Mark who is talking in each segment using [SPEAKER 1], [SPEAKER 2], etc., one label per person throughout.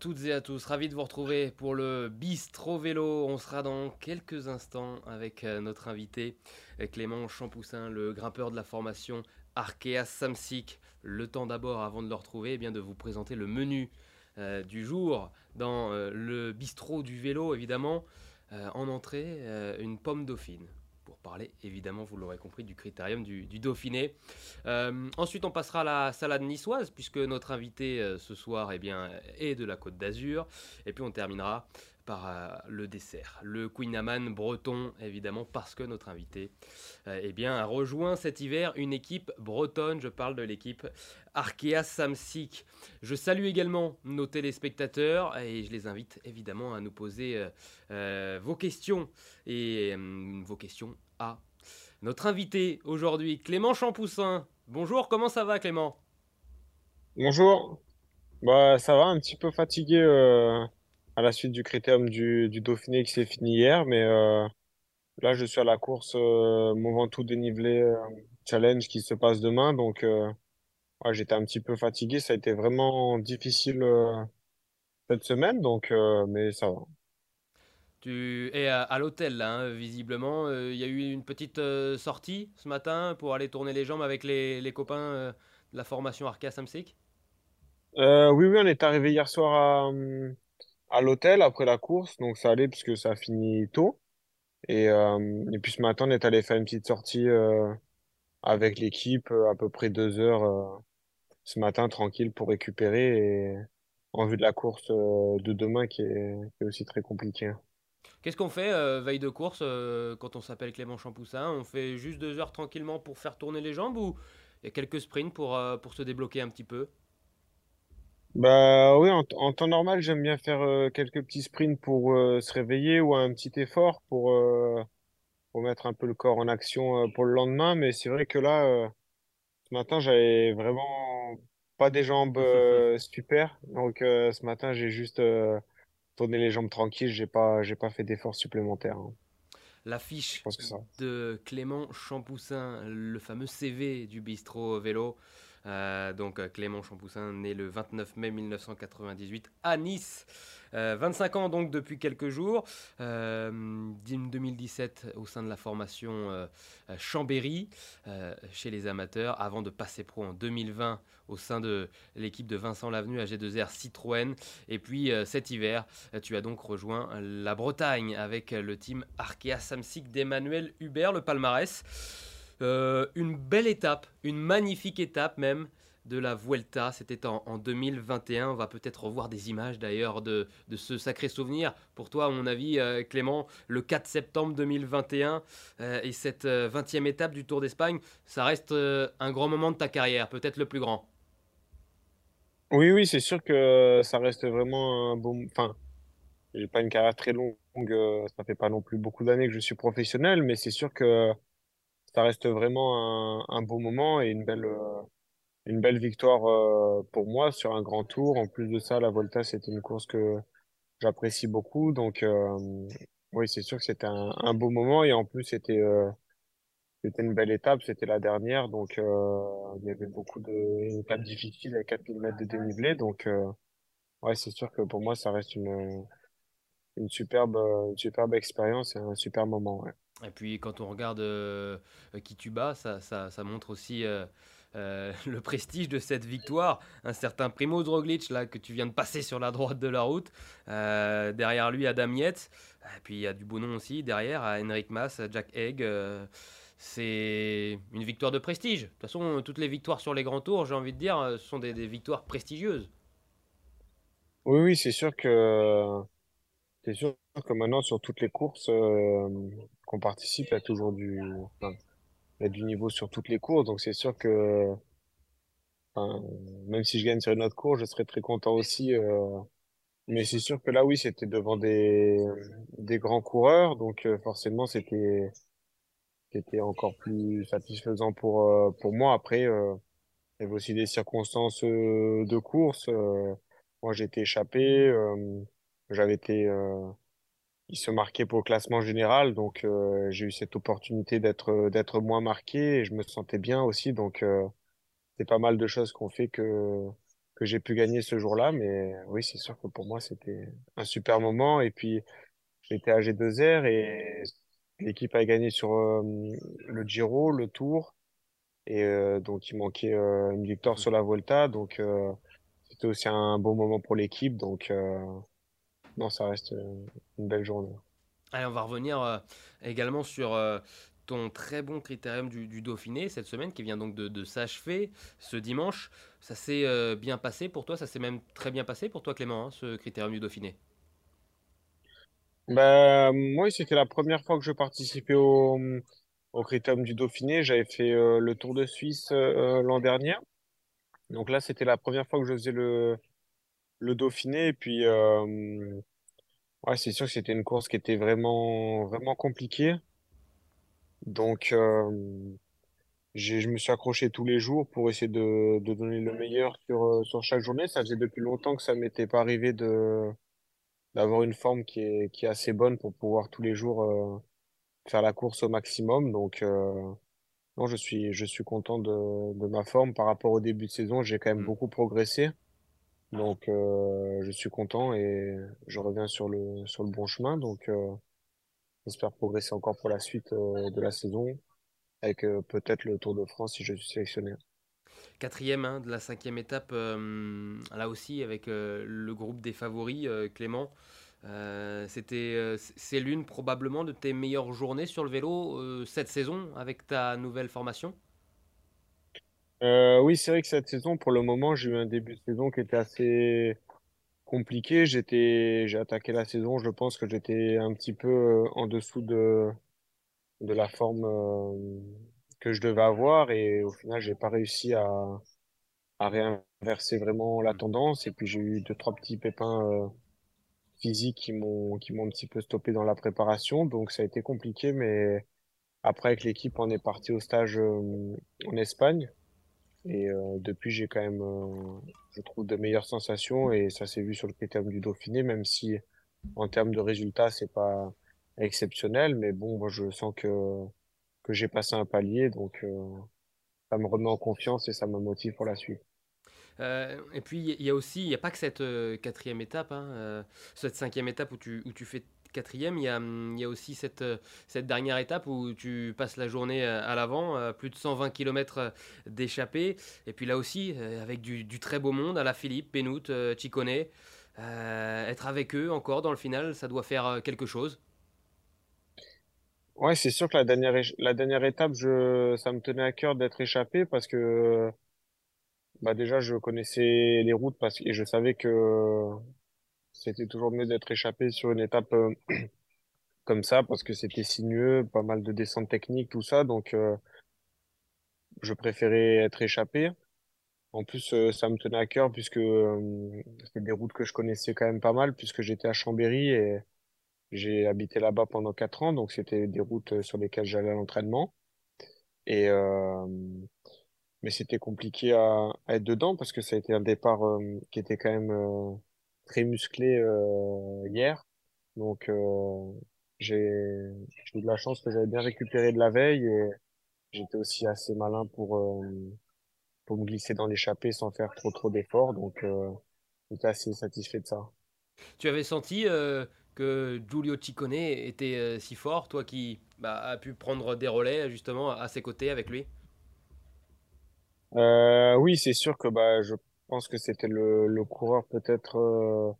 [SPEAKER 1] Toutes et à tous, ravi de vous retrouver pour le Bistro Vélo. On sera dans quelques instants avec euh, notre invité euh, Clément Champoussin, le grimpeur de la formation Arkea Samsic. Le temps d'abord, avant de le retrouver, eh bien de vous présenter le menu euh, du jour dans le bistrot du vélo, évidemment. en entrée, une pomme dauphine parler évidemment, vous l'aurez compris, du critérium du, Dauphiné. Euh, ensuite, on passera à la salade niçoise, puisque notre invité euh, ce soir eh bien, est de la Côte d'Azur. Et puis on terminera par euh, le dessert, le Queen breton, évidemment, parce que notre invité eh bien, a rejoint cet hiver une équipe bretonne. Je parle de l'équipe Arkea Samsic. Je salue également nos téléspectateurs et je les invite évidemment à nous poser vos questions et vos questions à notre invité aujourd'hui, Clément Champoussin. Bonjour, comment ça va Clément?
[SPEAKER 2] Bonjour. Bah, ça va, un petit peu fatigué euh, à la suite du critérium du, du Dauphiné qui s'est fini hier, mais euh, là, je suis à la course euh, Mont Ventoux dénivelé euh, challenge qui se passe demain, donc euh, ouais, j'étais un petit peu fatigué. Ça a été vraiment difficile cette semaine, donc mais ça va.
[SPEAKER 1] Tu es à, l'hôtel là, hein, visiblement. Il y a eu une petite sortie ce matin pour aller tourner les jambes avec les, les copains de la formation Arca Samsic?
[SPEAKER 2] Oui, oui, on est arrivé hier soir à, hum, à l'hôtel après la course, donc ça allait puisque ça a fini tôt. Et, euh, et puis ce matin, on est allé faire une petite sortie euh, avec l'équipe, euh, à peu près deux heures ce matin, tranquille pour récupérer en vue de la course de demain qui est, qui est aussi très compliquée.
[SPEAKER 1] Qu'est-ce qu'on fait veille de course quand on s'appelle Clément Champoussin? On fait juste deux heures tranquillement pour faire tourner les jambes ou il y a quelques sprints pour, pour se débloquer un petit peu?
[SPEAKER 2] Bah oui, en, en temps normal, j'aime bien faire euh, quelques petits sprints pour euh, se réveiller ou un petit effort pour, euh, pour mettre un peu le corps en action pour le lendemain. Mais c'est vrai que là, ce matin, j'avais vraiment pas des jambes super. Donc ce matin, j'ai juste tourné les jambes tranquilles. J'ai pas, j'ai pas fait d'efforts supplémentaires. hein.
[SPEAKER 1] L'affiche de Clément Champoussin, le fameux CV du bistrot vélo. Euh, donc euh, Clément Champoussin, né le 29 mai 1998 à Nice. Euh, 25 ans donc depuis quelques jours. Euh, 2017 au sein de la formation euh, euh, Chambéry euh, chez les amateurs avant de passer pro en 2020 au sein de l'équipe de Vincent Lavenu à G2R Citroën. Et puis euh, cet hiver, euh, tu as donc rejoint la Bretagne avec le team Arkea Samsic d'Emmanuel Hubert, le palmarès. Euh, une belle étape, une magnifique étape même de la Vuelta. C'était en, en 2021. On va peut-être revoir des images d'ailleurs de, de ce sacré souvenir. Pour toi, à mon avis, euh, Clément, le 4 septembre 2021 euh, et cette euh, 20e étape du Tour d'Espagne, ça reste un grand moment de ta carrière, peut-être le plus grand.
[SPEAKER 2] Oui, oui, c'est sûr que ça reste vraiment un bon. Enfin, j'ai pas une carrière très longue. ça fait pas non plus beaucoup d'années que je suis professionnel, mais c'est sûr que ça reste vraiment un, beau moment et une belle, euh, une belle victoire euh, pour moi sur un grand tour. En plus de ça, la Volta, c'était une course que j'apprécie beaucoup. Donc, euh, oui, c'est sûr que c'était un, beau moment et en plus, c'était c'était une belle étape. C'était la dernière, donc il y avait beaucoup de une étape difficile avec 4000 mètres de dénivelé. Donc, ouais, c'est sûr que pour moi, ça reste une une superbe superbe expérience et un super moment.
[SPEAKER 1] Et puis quand on regarde euh, qui tu bats, ça, ça, montre aussi euh, euh, le prestige de cette victoire. Un certain Primoz Roglic là que tu viens de passer sur la droite de la route. Euh, derrière lui, Adam Yates. Et puis il y a du beau nom aussi derrière, à Henrik Mas, à Jack Egg. c'est une victoire de prestige. De toute façon, toutes les victoires sur les grands tours, j'ai envie de dire, sont des, victoires prestigieuses.
[SPEAKER 2] Oui, oui, c'est sûr que que maintenant sur toutes les courses euh, qu'on participe, il y a toujours du il y a du niveau sur toutes les courses. Donc c'est sûr que enfin, même si je gagne sur une autre course, je serais très content aussi. euh, mais c'est sûr que là, oui, c'était devant des des grands coureurs, donc euh, forcément c'était c'était encore plus satisfaisant pour euh, pour moi. Après, euh, il y avait aussi des circonstances de course. moi, été échappé. j'avais été euh, il se marquait pour le classement général, donc euh, j'ai eu cette opportunité d'être d'être moins marqué et je me sentais bien aussi. Donc euh, c'est pas mal de choses qu'on fait que que j'ai pu gagner ce jour-là. Mais oui, c'est sûr que pour moi, c'était un super moment. Et puis, j'étais à G2R et l'équipe a gagné sur euh, le Giro, le Tour. Et euh, donc, il manquait euh, une victoire sur la Volta. Donc, euh, c'était aussi un bon moment pour l'équipe. Donc, euh, non, ça reste euh, une belle journée.
[SPEAKER 1] Allez, on va revenir euh, également sur euh, ton très bon critérium du, du Dauphiné cette semaine qui vient donc de, de s'achever ce dimanche. Ça s'est euh, bien passé pour toi, ça s'est même très bien passé pour toi Clément, hein, ce critérium du Dauphiné?
[SPEAKER 2] Bah, moi, c'était la première fois que je participais au, au Critérium du Dauphiné. J'avais fait euh, le Tour de Suisse euh, l'an dernier. Donc là, c'était la première fois que je faisais le, le Dauphiné. Et puis, euh, ouais, c'est sûr que c'était une course qui était vraiment, vraiment compliquée. Donc, euh, je me suis accroché tous les jours pour essayer de, de donner le meilleur sur, euh, sur chaque journée. Ça faisait depuis longtemps que ça m'était pas arrivé de, d'avoir une forme qui est, qui est assez bonne pour pouvoir tous les jours, euh, faire la course au maximum. Donc, euh, non, je suis, je suis content de, de ma forme par rapport au début de saison. J'ai quand même
[SPEAKER 1] Hmm.
[SPEAKER 2] beaucoup progressé. Donc, euh, je suis content et je reviens sur le, sur le bon chemin. Donc, euh, j'espère progresser encore pour la suite, euh, de la saison avec, peut-être le Tour de France si je suis sélectionné.
[SPEAKER 1] Quatrième hein, de la cinquième étape, là aussi avec le groupe des favoris, Clément. C'était, c'est l'une probablement de tes meilleures journées sur le vélo cette saison avec ta nouvelle formation?
[SPEAKER 2] Euh, oui, c'est vrai que cette saison, pour le moment, j'ai eu un début de saison qui était assez compliqué. J'ai attaqué la saison. Je pense que j'étais un petit peu euh, en dessous de, de la forme euh, que je devais avoir et au final, j'ai pas réussi à, à réinverser vraiment la tendance. Et puis j'ai eu deux, trois petits pépins physiques qui m'ont qui m'ont un petit peu stoppé dans la préparation. Donc ça a été compliqué, mais après avec l'équipe, on est parti au stage en Espagne. Et euh, depuis, j'ai quand même, euh, je trouve, de meilleures sensations et ça s'est vu sur le critérium du Dauphiné, même si en termes de résultats, c'est pas exceptionnel. Mais bon, moi, je sens que que j'ai passé un palier, donc euh, ça me remet en confiance et ça me motive pour la suite.
[SPEAKER 1] Et puis il y a aussi, il n'y a pas que cette quatrième étape, hein, cette cinquième étape où tu, où tu fais quatrième, il y a, hum, il y a aussi cette, euh, cette dernière étape où tu passes la journée euh, à l'avant, euh, plus de 120 km d'échappée, et puis là aussi avec du, très beau monde, à la Philippe, euh, Chicone, être avec eux encore dans le final, ça doit faire quelque chose.
[SPEAKER 2] Ouais, c'est sûr que la dernière, la dernière étape, je, ça me tenait à cœur d'être échappé parce que, bah déjà, je connaissais les routes parce que, et je savais que c'était toujours mieux d'être échappé sur une étape euh, comme ça parce que c'était sinueux, pas mal de descentes techniques, tout ça. Donc, euh, je préférais être échappé. En plus, euh, ça me tenait à cœur puisque c'était des routes que je connaissais quand même pas mal puisque j'étais à Chambéry et j'ai habité là-bas pendant quatre ans. Donc, c'était des routes sur lesquelles j'allais à l'entraînement. Et, mais c'était compliqué à, être dedans parce que ça a été un départ qui était quand même très musclé euh, hier. Donc euh, j'ai eu de la chance que j'avais bien récupéré de la veille et j'étais aussi assez malin pour euh, pour me glisser dans l'échappée sans faire trop trop d'efforts. Donc j'étais assez satisfait de ça.
[SPEAKER 1] Tu avais senti que Giulio Ciccone était si fort, toi qui bah, as pu prendre des relais justement à ses côtés avec lui?
[SPEAKER 2] Oui, c'est sûr que bah je pense que c'était le le coureur peut-être euh,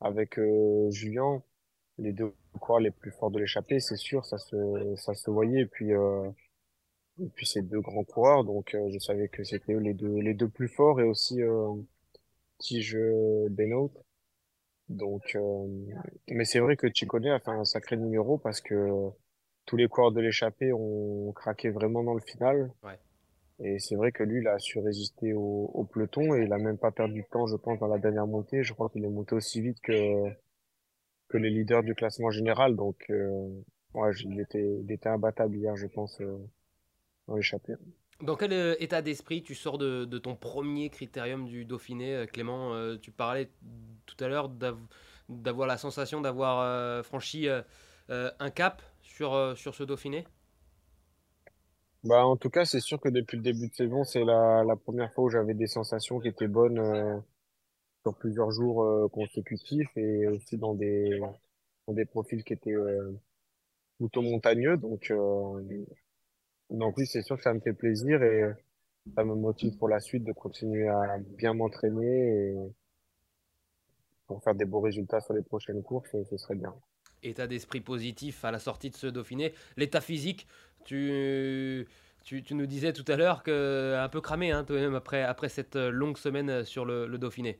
[SPEAKER 2] avec euh, Julien les deux coureurs les plus forts de l'échappée, c'est sûr, ça se, ça se voyait. Et puis, euh, et puis ces deux grands coureurs, donc euh, je savais que c'était les deux, les deux plus forts et aussi euh, Tige Benoît. Donc, euh, mais c'est vrai que Ciccone a fait un sacré numéro parce que tous les coureurs de l'échappée ont craqué vraiment dans le final.
[SPEAKER 1] Ouais.
[SPEAKER 2] Et c'est vrai que lui, il a su résister au, peloton et il a même pas perdu de temps, je pense, dans la dernière montée. Je crois qu'il est monté aussi vite que que les leaders du classement général. Donc, euh, il était, il était imbattable hier, je pense, euh, dans.
[SPEAKER 1] Dans quel euh, état d'esprit tu sors de, de ton premier critérium du Dauphiné, euh, Clément Euh, Tu parlais tout à l'heure d'av- d'avoir la sensation d'avoir franchi un cap sur, sur ce Dauphiné?
[SPEAKER 2] Bah, en tout cas, c'est sûr que depuis le début de saison, c'est la, la première fois où j'avais des sensations qui étaient bonnes, euh, sur plusieurs jours euh, consécutifs et aussi dans des, dans des profils qui étaient euh, plutôt montagneux. Donc, euh, donc oui, c'est sûr que ça me fait plaisir et ça me motive pour la suite de continuer à bien m'entraîner et pour faire des beaux résultats sur les prochaines courses, ce serait bien.
[SPEAKER 1] État d'esprit positif à la sortie de ce Dauphiné. L'état physique, tu, tu, nous disais tout à l'heure que un peu cramé hein, toi-même après, après cette longue semaine sur le, Dauphiné.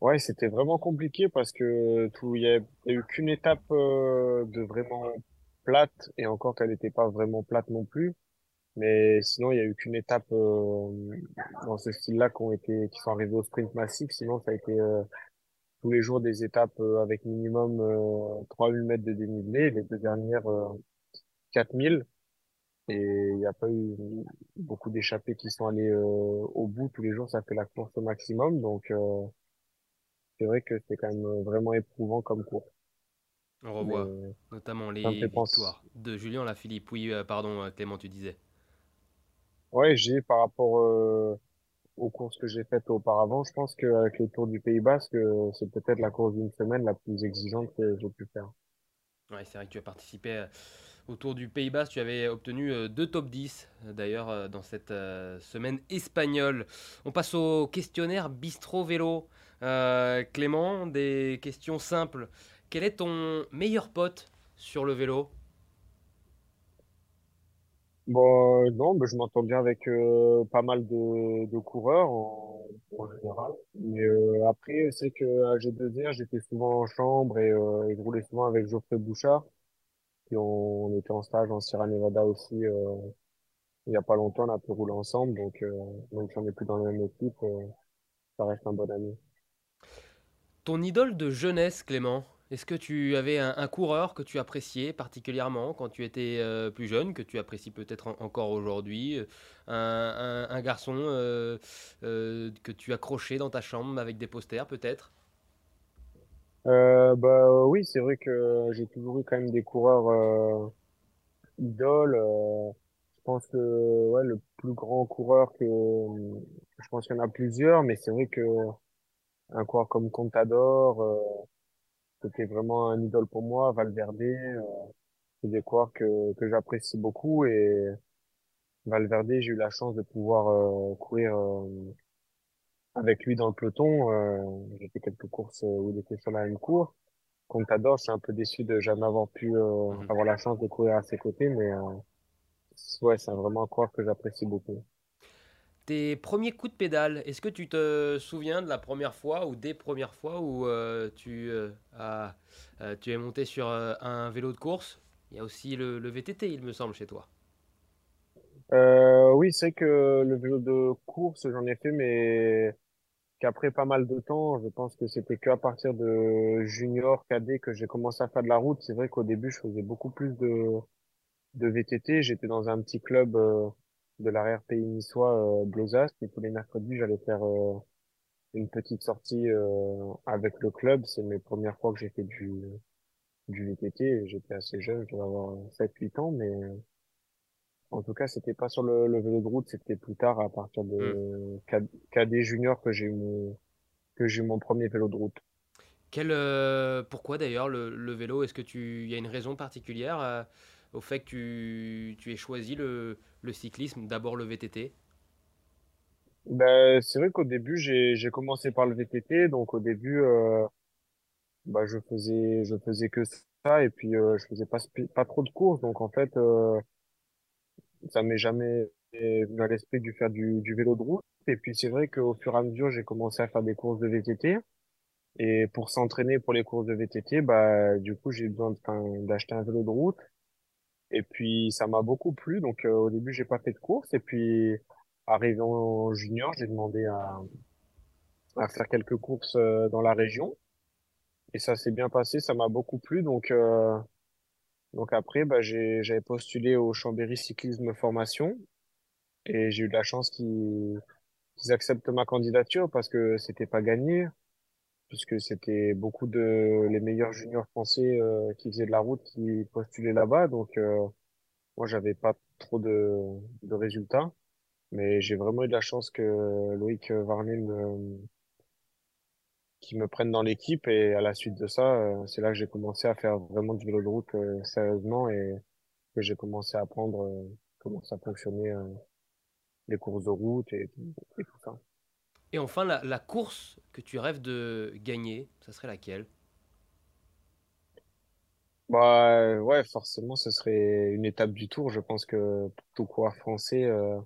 [SPEAKER 2] Ouais, c'était vraiment compliqué parce que il y a, eu qu'une étape euh, de vraiment plate et encore qu'elle n'était pas vraiment plate non plus. Mais sinon, il y a eu qu'une étape euh, dans ce style-là qui ont été, qui sont arrivés au sprint massif. Sinon, ça a été euh, tous les jours des étapes euh, avec minimum euh, 3000 mètres de dénivelé. Les deux dernières, euh, 4000. Et il n'y a pas eu beaucoup d'échappés qui sont allés euh, au bout tous les jours. Ça fait la course au maximum. Donc, euh, c'est vrai que c'était quand même vraiment éprouvant comme course.
[SPEAKER 1] On
[SPEAKER 2] Mais
[SPEAKER 1] revoit notamment les victoires de Julien Lafilippe. Oui, euh, pardon euh, Clément, tu disais.
[SPEAKER 2] Ouais, j'ai par rapport euh, aux courses que j'ai faites auparavant, je pense qu'avec le Tour du Pays Basque, euh, c'est peut-être la course d'une semaine la plus exigeante que j'ai pu faire.
[SPEAKER 1] Ouais, c'est vrai que tu as participé euh, au Tour du Pays Bas. Tu avais obtenu euh, deux top 10 euh, d'ailleurs dans cette semaine espagnole. On passe au questionnaire Bistro Vélo. Clément, des questions simples. Quel est ton meilleur pote sur le vélo?
[SPEAKER 2] Bon, euh, non, mais je m'entends bien avec euh, pas mal de, de coureurs en, en général. Mais euh, après, c'est que à G2R, j'étais souvent en chambre et, euh, je roulais souvent avec Geoffrey Bouchard. Et on, on était en stage en Sierra Nevada aussi euh, il y a pas longtemps, on a pu rouler ensemble. Donc, même si on n'est plus dans la même équipe, euh, ça reste un bon ami.
[SPEAKER 1] Ton idole de jeunesse, Clément, est-ce que tu avais un, coureur que tu appréciais particulièrement quand tu étais euh, plus jeune, que tu apprécies peut-être en- encore aujourd'hui, euh, un, garçon euh, que tu accrochais dans ta chambre avec des posters peut-être?
[SPEAKER 2] Bah oui, c'est vrai que j'ai toujours eu quand même des coureurs idoles. je pense que ouais, le plus grand coureur que je pense qu'il y en a plusieurs, mais c'est vrai que un coureur comme Contador, c'était vraiment un idole pour moi. Valverde, euh, c'est des coureurs que que j'apprécie beaucoup et Valverde, j'ai eu la chance de pouvoir euh, courir euh, avec lui dans le peloton. Euh, j'ai fait quelques courses où il était sur la même course. Contador, je suis un peu déçu de jamais avoir pu euh,
[SPEAKER 1] Mhm.
[SPEAKER 2] avoir la chance de courir à ses côtés, mais euh, ouais, c'est vraiment un coureur que j'apprécie beaucoup.
[SPEAKER 1] Tes premiers coups de pédale, est-ce que tu te souviens de la première fois ou des premières fois où euh, tu, euh, euh, tu es monté sur un vélo de course? Il y a aussi le, VTT, il me semble, chez toi.
[SPEAKER 2] Oui, c'est que le vélo de course, j'en ai fait, mais qu'après pas mal de temps, je pense que c'était qu'à partir de junior, cadet, que j'ai commencé à faire de la route. C'est vrai qu'au début, je faisais beaucoup plus de, de VTT. J'étais dans un petit club de l'arrière-pays niçois, euh, Blozas, et tous les mercredis, j'allais faire euh, une petite sortie euh, avec le club. C'est mes premières fois que j'ai fait du, du VTT. J'étais assez jeune, je devais avoir sept huit ans, mais en tout cas, c'était pas sur le, le vélo de route, c'était plus tard, à partir de K- KD junior, que j'ai eu mon, que j'ai eu mon premier vélo de route.
[SPEAKER 1] Quel, euh, pourquoi d'ailleurs le, le vélo? Est-ce que tu, y a une raison particulière au fait que tu, tu aies choisi le, le cyclisme, d'abord le VTT?
[SPEAKER 2] Ben, c'est vrai qu'au début, j'ai, commencé par le VTT, donc au début, euh, bah, je faisais, je faisais que ça, et puis euh, je faisais pas, pas trop de courses, donc en fait, euh, ça m'est jamais venu à l'esprit de faire du, du vélo de route. Et puis c'est vrai qu'au fur et à mesure, j'ai commencé à faire des courses de VTT. Et pour s'entraîner pour les courses de VTT, bah, du coup, j'ai besoin d'acheter un vélo de route. Et puis, ça m'a beaucoup plu. Donc, euh, au début, j'ai pas fait de course. Et puis, arrivé en junior, j'ai demandé à, à faire quelques courses euh, dans la région. Et ça s'est bien passé. Ça m'a beaucoup plu. Donc, euh, donc après, bah, j'ai, j'avais postulé au Chambéry Cyclisme Formation. Et j'ai eu de la chance qu'ils qu'ils acceptent ma candidature parce que c'était pas gagné. Puisque c'était beaucoup de les meilleurs juniors français euh, qui faisaient de la route qui postulaient là-bas. Donc, euh, moi, j'avais pas trop de, de résultats. Mais j'ai vraiment eu de la chance que Loïc Varnet me, qui me prennent dans l'équipe. Et à la suite de ça, euh, c'est là que j'ai commencé à faire vraiment du vélo de route euh, sérieusement et que j'ai commencé à apprendre euh, comment ça fonctionnait, les courses de route et tout ça.
[SPEAKER 1] Et enfin, la, course que tu rêves de gagner, ça serait laquelle?
[SPEAKER 2] Bah ouais, forcément, ce serait une étape du Tour. Je pense que pour tout coureur français, euh,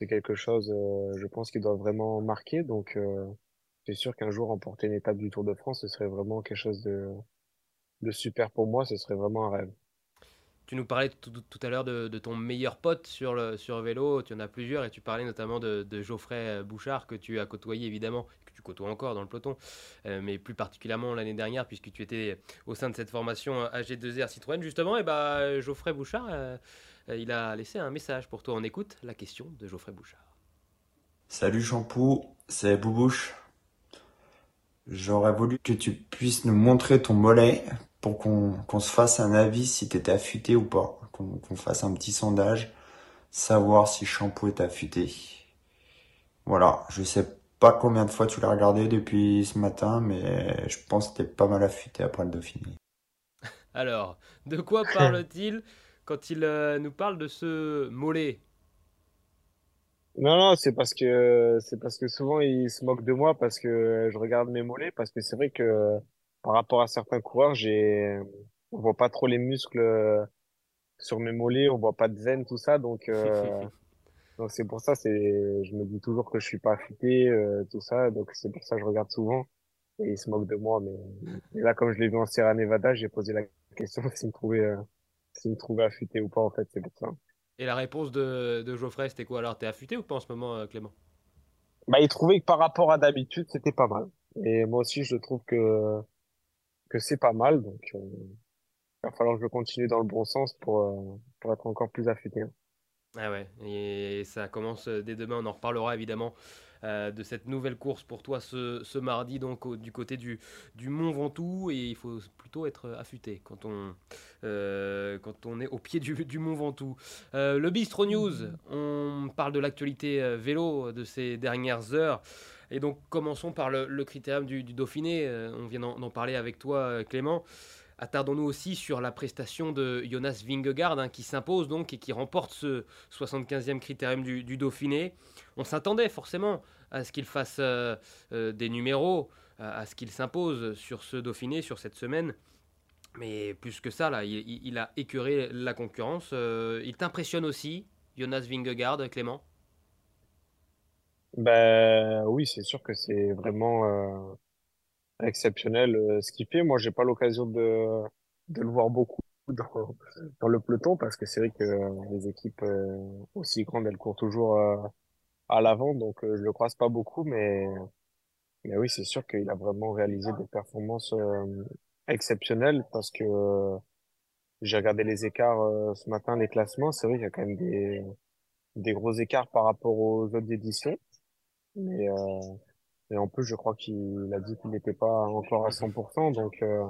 [SPEAKER 2] c'est quelque chose, euh, je pense, qui doit vraiment marquer. Donc, euh, c'est sûr qu'un jour remporter une étape du Tour de France, ce serait vraiment quelque chose de super pour moi. Ce serait vraiment un rêve.
[SPEAKER 1] Tu nous parlais tout, à l'heure de, ton meilleur pote sur vélo, tu en as plusieurs, et tu parlais notamment de, Geoffrey Bouchard, que tu as côtoyé évidemment, que tu côtoies encore dans le peloton, euh, mais plus particulièrement l'année dernière, puisque tu étais au sein de cette formation AG2R Citroën, justement, et bah Geoffrey Bouchard, euh, euh, il a laissé un message pour toi. On écoute la question de Geoffrey Bouchard.
[SPEAKER 3] Salut Champou, c'est Boubouche. J'aurais voulu que tu puisses nous montrer ton mollet pour qu'on qu'on se fasse un avis si t'étais affûté ou pas. Qu'on qu'on fasse un petit sondage, savoir si Shampoo est affûté. Voilà, je sais pas combien de fois tu l'as regardé depuis ce matin, mais je pense que t'es pas mal affûté après le Dauphiné.
[SPEAKER 1] Alors, de quoi parle-t-il quand il euh, nous parle de ce mollet?
[SPEAKER 2] Non, non, c'est parce que c'est parce que souvent ils se moquent de moi parce que je regarde mes mollets parce que c'est vrai que par rapport à certains coureurs, j'ai on voit pas trop les muscles euh, sur mes mollets, on voit pas de veines tout ça donc euh, donc c'est pour ça c'est je me dis toujours que je suis pas affûté euh, tout ça donc c'est pour ça que je regarde souvent et ils se moquent de moi mais et là comme je l'ai vu en Sierra Nevada, j'ai posé la question s'ils me trouvaient euh, s'ils me trouvaient affûté ou pas en fait, c'est pour ça.
[SPEAKER 1] Et la réponse de, de Geoffrey, c'était quoi alors? T'es affûté ou pas en ce moment, euh, Clément?
[SPEAKER 2] Bah, ils trouvaient que par rapport à d'habitude, c'était pas mal. Et moi aussi, je trouve que que c'est pas mal. Donc, euh, il va falloir que je continue dans le bon sens pour, euh, pour être encore plus affûté.
[SPEAKER 1] Ah ouais, et ça commence dès demain, on en reparlera évidemment euh, de cette nouvelle course pour toi ce, ce mardi, donc du côté du, du Mont Ventoux, et il faut plutôt être affûté quand on, quand on est au pied du, du Mont Ventoux. Le Bistro News, on parle de l'actualité vélo de ces dernières heures, et donc commençons par le, le critérium du, Dauphiné, Euh, on vient d'en parler avec toi euh, Clément. Attardons-nous aussi sur la prestation de Jonas Vingegaard hein, qui s'impose donc et qui remporte ce 75e critérium du, Dauphiné. On s'attendait forcément à ce qu'il fasse euh, des numéros, à, ce qu'il s'impose sur ce Dauphiné, sur cette semaine. Mais plus que ça, là, il, a écœuré la concurrence. Il t'impressionne aussi, Jonas Vingegaard, Clément?
[SPEAKER 2] Ben oui, c'est sûr que c'est vraiment euh, exceptionnel euh, ce qu'il fait. Moi, j'ai pas l'occasion de de le voir beaucoup dans dans le peloton parce que c'est vrai que euh, les équipes euh, aussi grandes, elles courent toujours euh, à l'avant, donc je le croise pas beaucoup, mais Mais oui, c'est sûr qu'il a vraiment réalisé des performances exceptionnelles parce que j'ai regardé les écarts ce matin, les classements. C'est vrai qu'il y a quand même des, des gros écarts par rapport aux autres éditions. Mais, euh, et en plus, je crois qu'il a dit qu'il n'était pas encore à 100%. Donc, euh,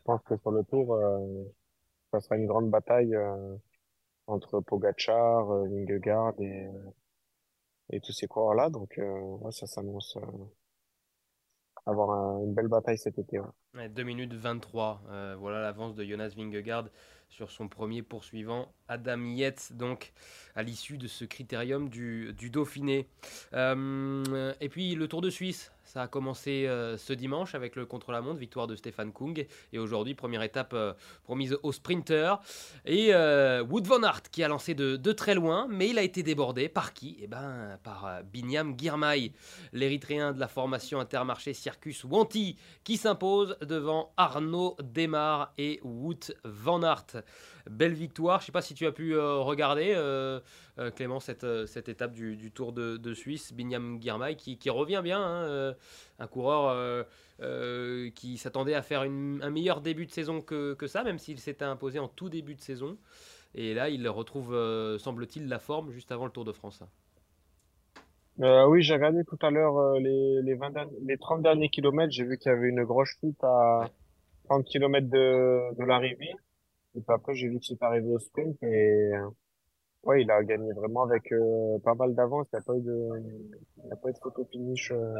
[SPEAKER 2] je pense que sur le tour, euh, ça sera une grande bataille euh, entre Pogacar, euh, Vingegaard et, et tous ces coureurs-là. Donc, euh, ouais, ça s'annonce euh, avoir un- une belle bataille cet été. ouais.
[SPEAKER 1] Ouais, 2 minutes 23. euh, voilà l'avance de Jonas Vingegaard sur son premier poursuivant, Adam Yates, donc à l'issue de ce critérium du, Dauphiné. Euh, et puis le Tour de Suisse, ça a commencé euh, ce dimanche avec le contre-la-montre, victoire de Stéphane Kung. Et aujourd'hui, première étape euh, promise aux sprinters. Et euh, Wood van Aert qui a lancé de, très loin, mais il a été débordé par qui? Eh ben, par Binyam Girmay, l'Érythréen de la formation Intermarché Circus Wanty qui s'impose devant Arnaud Demar et Wout van Aert. Belle victoire. Je ne sais pas si tu as pu euh, regarder, euh, euh, Clément, cette, cette étape du, du Tour de, de Suisse. Binyam Girmay qui, qui revient bien. hein, un coureur qui s'attendait à faire une- un meilleur début de saison que, que ça, même s'il s'était imposé en tout début de saison. Et là, il retrouve, euh, semble-t-il, la forme juste avant le Tour de France.
[SPEAKER 2] Euh, oui, j'ai regardé tout à l'heure euh, les, les 20 derni- les 30 derniers kilomètres. J'ai vu qu'il y avait une grosse chute à
[SPEAKER 1] Ouais.
[SPEAKER 2] 30 kilomètres de, de l'arrivée. Et puis après, j'ai vu que c'est arrivé au sprint. Et ouais, il a gagné vraiment avec euh, pas mal d'avance. Il n'y a pas eu de, il a pas eu de photo finish euh,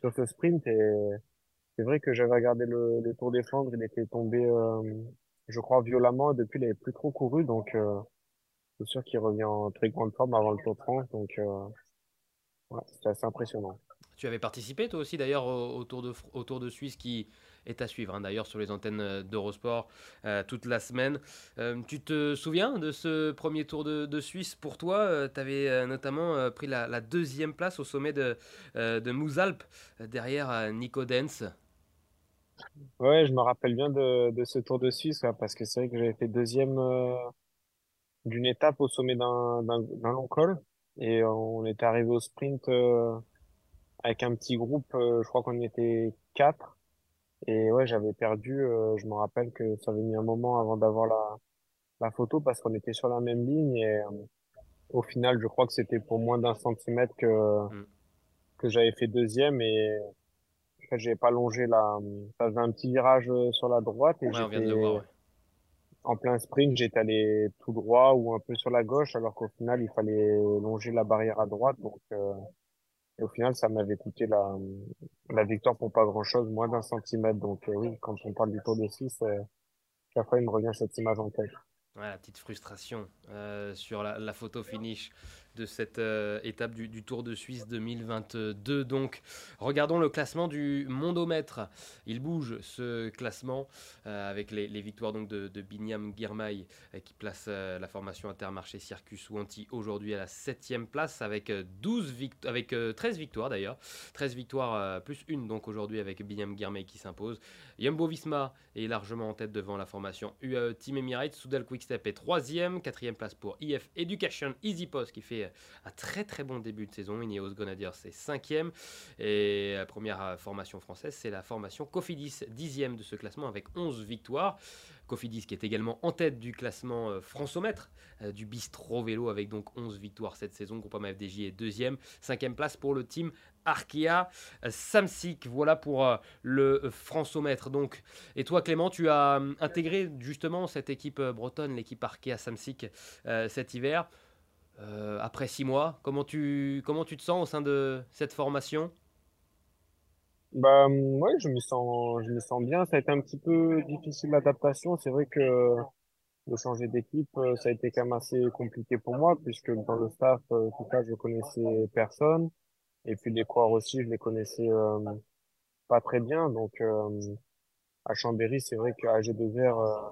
[SPEAKER 2] sur ce sprint et c'est vrai que j'avais regardé le, le Tour des Flandres, il était tombé, euh, je crois, violemment. Depuis, il n'avait plus trop couru, donc c'est sûr qu'il revient en très grande forme avant le Tour de France. Donc, ouais, c'était assez impressionnant.
[SPEAKER 1] Tu avais participé toi aussi d'ailleurs au, Tour de, au Tour de Suisse qui est à suivre hein, d'ailleurs sur les antennes euh, d'Eurosport euh, toute la semaine. Euh, tu te souviens de ce premier Tour de, Suisse pour toi? Tu avais notamment pris la, deuxième place au sommet de, de Mouzalp derrière Nico Dens.
[SPEAKER 2] Ouais, je me rappelle bien de, ce Tour de Suisse là, parce que c'est vrai que j'avais fait deuxième d'une étape au sommet d'un long col et on est arrivé au sprint avec un petit groupe, je crois qu'on était quatre et ouais, j'avais perdu, euh, je me rappelle que ça avait mis un moment avant d'avoir la, la photo parce qu'on était sur la même ligne et euh, au final, je crois que c'était pour moins d'un centimètre que,
[SPEAKER 1] Mm.
[SPEAKER 2] que j'avais fait deuxième et j'avais pas longé la, ça faisait un petit virage euh, sur la droite et
[SPEAKER 1] Ouais, on vient de
[SPEAKER 2] j'étais
[SPEAKER 1] le voir. ouais.
[SPEAKER 2] en plein sprint, j'étais allé tout droit ou un peu sur la gauche alors qu'au final, il fallait longer la barrière à droite donc, euh, et au final, ça m'avait coûté la, victoire pour pas grand-chose, moins d'un centimètre. Donc euh, oui, quand on parle du Tour de Suisse, euh, chaque fois, il me revient cette image en tête.
[SPEAKER 1] Ouais, la petite frustration euh, sur la photo finish de cette euh, étape du, Tour de Suisse 2022. Donc, regardons le classement du mondomètre. Il bouge ce classement euh, avec les, victoires donc de, de Binyam Girmay euh, qui place la formation Intermarché Circus ou Anti aujourd'hui à la 7 place avec, euh, 12 vict- avec euh, 13 victoires d'ailleurs. 13 victoires plus une donc aujourd'hui avec Binyam Girmay qui s'impose. Jumbo Visma est largement en tête devant la formation UAE Team Emirates. Soudal Quickstep est troisième, quatrième place pour IF Education Easy Post qui fait un très très bon début de saison. Ineos Grenadiers c'est cinquième et la première euh, formation française c'est la formation Cofidis dixième de ce classement avec 11 victoires. Cofidis qui est également en tête du classement euh, Françomètre euh, du Bistro Vélo avec donc 11 victoires cette saison. Groupama FDJ est deuxième, cinquième place pour le team Arkea Samsic. Voilà pour le Françomètre. Donc, et toi Clément, tu as intégré justement cette équipe bretonne, l'équipe Arkea Samsic cet hiver. Euh, après six mois, comment tu, comment tu te sens au sein de cette formation?
[SPEAKER 2] Bah hum, ouais, je me sens, je me sens bien. Ça a été un petit peu difficile l'adaptation. C'est vrai que de changer d'équipe, euh, ça a été quand même assez compliqué pour moi puisque dans le staff, euh, tout ça, je connaissais personne. Et puis les coureurs aussi, je les connaissais pas très bien. Donc à Chambéry, c'est vrai qu'à G2R, euh,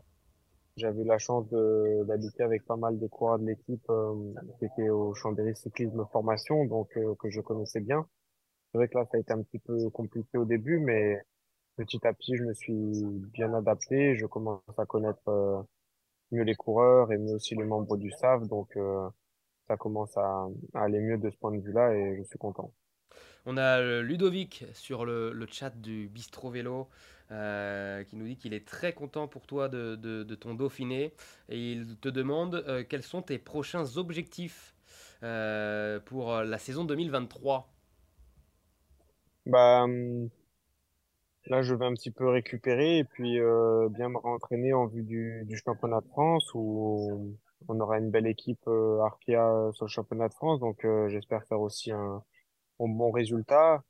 [SPEAKER 2] j'avais eu la chance d'habiter avec pas mal de coureurs de l'équipe euh, qui étaient au Chambéry Cyclisme Formation, donc euh, que je connaissais bien. C'est vrai que là, ça a été un petit peu compliqué au début, mais petit à petit, je me suis bien adapté. Je commence à connaître euh, mieux les coureurs et mieux aussi les membres du staff, donc euh, ça commence à, à aller mieux de ce point de vue-là et je suis content.
[SPEAKER 1] On a euh, Ludovic sur le, le chat du Bistro Vélo euh, qui nous dit qu'il est très content pour toi de, ton Dauphiné et il te demande euh, quels sont tes prochains objectifs euh, pour la saison 2023.
[SPEAKER 2] Bah, hum, là, je vais un petit peu récupérer et puis bien me rentraîner en vue du, championnat de France où on aura une belle équipe Arkea sur le championnat de France. Donc, j'espère faire aussi un bon résultat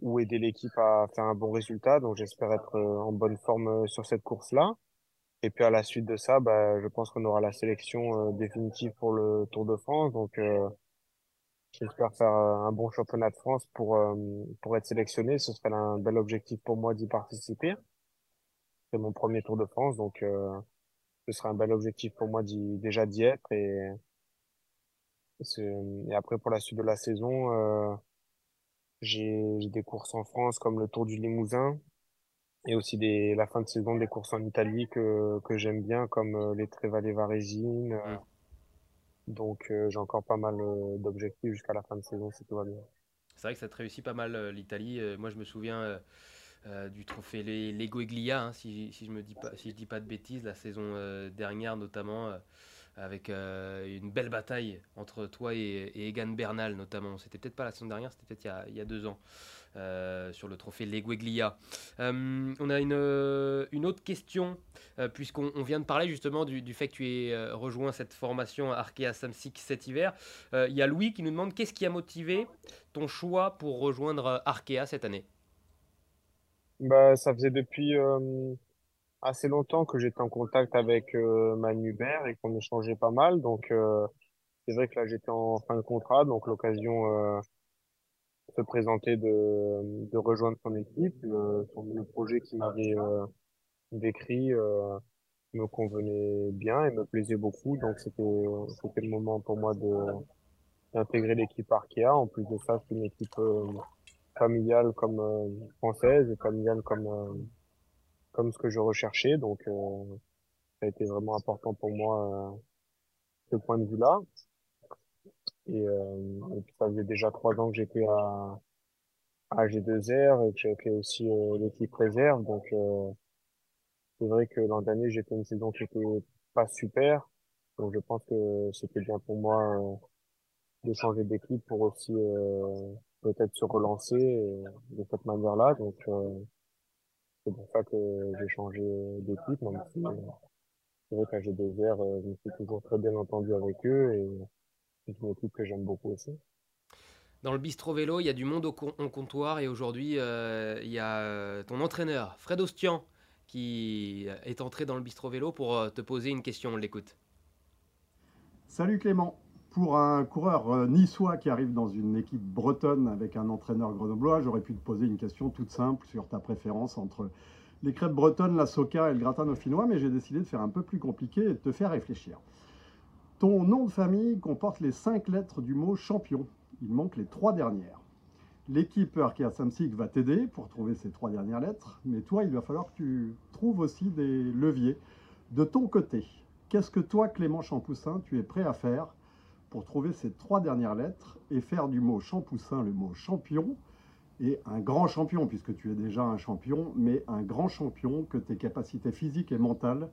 [SPEAKER 2] ou aider l'équipe à faire un bon résultat. Donc, j'espère être euh, en bonne forme euh, sur cette course-là. Et puis, à la suite de ça, bah, je pense qu'on aura la sélection euh, définitive pour le Tour de France. Donc, euh, j'espère faire un bon championnat de France pour, pour être sélectionné. Ce serait un bel objectif pour moi d'y participer. C'est mon premier Tour de France. Donc, ce serait un bel objectif pour moi d'y, déjà d'y être. Et, et après, pour la suite de la saison, j'ai, des courses en France comme le Tour du Limousin. Et aussi des, la fin de saison des courses en Italie que, que j'aime bien, comme euh, les Trevale Varesine. Euh, donc euh, j'ai encore pas mal euh, d'objectifs jusqu'à la fin de saison si tout va bien.
[SPEAKER 1] C'est vrai que ça te réussit pas mal euh, l'Italie. Moi je me souviens du trophée Lego Eglia, hein, si, si je me dis pas, si je dis pas de bêtises, la saison dernière notamment. Avec euh, une belle bataille entre toi et, Egan Bernal notamment. C'était peut-être pas la saison dernière, c'était peut-être il y a, deux ans euh, sur le trophée Legueglia. Euh, on a une, autre question, puisqu'on on vient de parler justement du, fait que tu aies rejoint cette formation Arkea Samsic cet hiver. Il y a Louis qui nous demande qu'est-ce qui a motivé ton choix pour rejoindre Arkea cette année?
[SPEAKER 2] Bah, ça faisait depuis assez longtemps que j'étais en contact avec euh, Manu Hubert et qu'on échangeait pas mal. Donc, euh, c'est vrai que là, j'étais en fin de contrat, donc l'occasion euh, se présenter de, de rejoindre son équipe. Le, son- projet qu'il m'avait euh, décrit euh, me convenait bien et me plaisait beaucoup. Donc, c'était c'était le moment pour moi de d'intégrer l'équipe Arkea. En plus de ça, c'est une équipe euh, familiale comme française et familiale comme comme ce que je recherchais. Donc, euh, ça a été vraiment important pour moi euh, ce point de vue-là. Et, euh, et puis, ça faisait déjà trois ans que j'étais à, à G2R et que j'avais fait aussi euh, l'équipe réserve. Donc, euh, c'est vrai que l'an dernier, j'ai fait une saison qui était pas super. Donc, je pense que c'était bien pour moi euh, de changer d'équipe pour aussi euh, peut-être se relancer euh, de cette manière-là. Donc, euh, c'est pour ça que j'ai changé d'équipe, même si euh, c'est vrai qu'à G2R, euh, je me suis toujours très bien entendu avec eux et c'est une équipe que j'aime beaucoup aussi.
[SPEAKER 1] Dans le bistrot vélo, il y a du monde au, com- au comptoir et aujourd'hui, euh, il y a euh, ton entraîneur, Fred Ostian, qui est entré dans le bistrot vélo pour euh, te poser une question. On l'écoute.
[SPEAKER 4] Salut Clément. Pour un coureur euh, niçois qui arrive dans une équipe bretonne avec un entraîneur grenoblois, j'aurais pu te poser une question toute simple sur ta préférence entre les crêpes bretonnes, la soca et le gratin dauphinois, mais j'ai décidé de faire un peu plus compliqué et de te faire réfléchir. Ton nom de famille comporte les cinq lettres du mot champion. Il manque les trois dernières. L'équipe Arkea Samsic va t'aider pour trouver ces trois dernières lettres, mais toi, il va falloir que tu trouves aussi des leviers. De ton côté, qu'est-ce que toi, Clément Champoussin, tu es prêt à faire pour trouver ces trois dernières lettres et faire du mot Champoussin le mot champion et un grand champion, puisque tu es déjà un champion, mais un grand champion que tes capacités physiques et mentales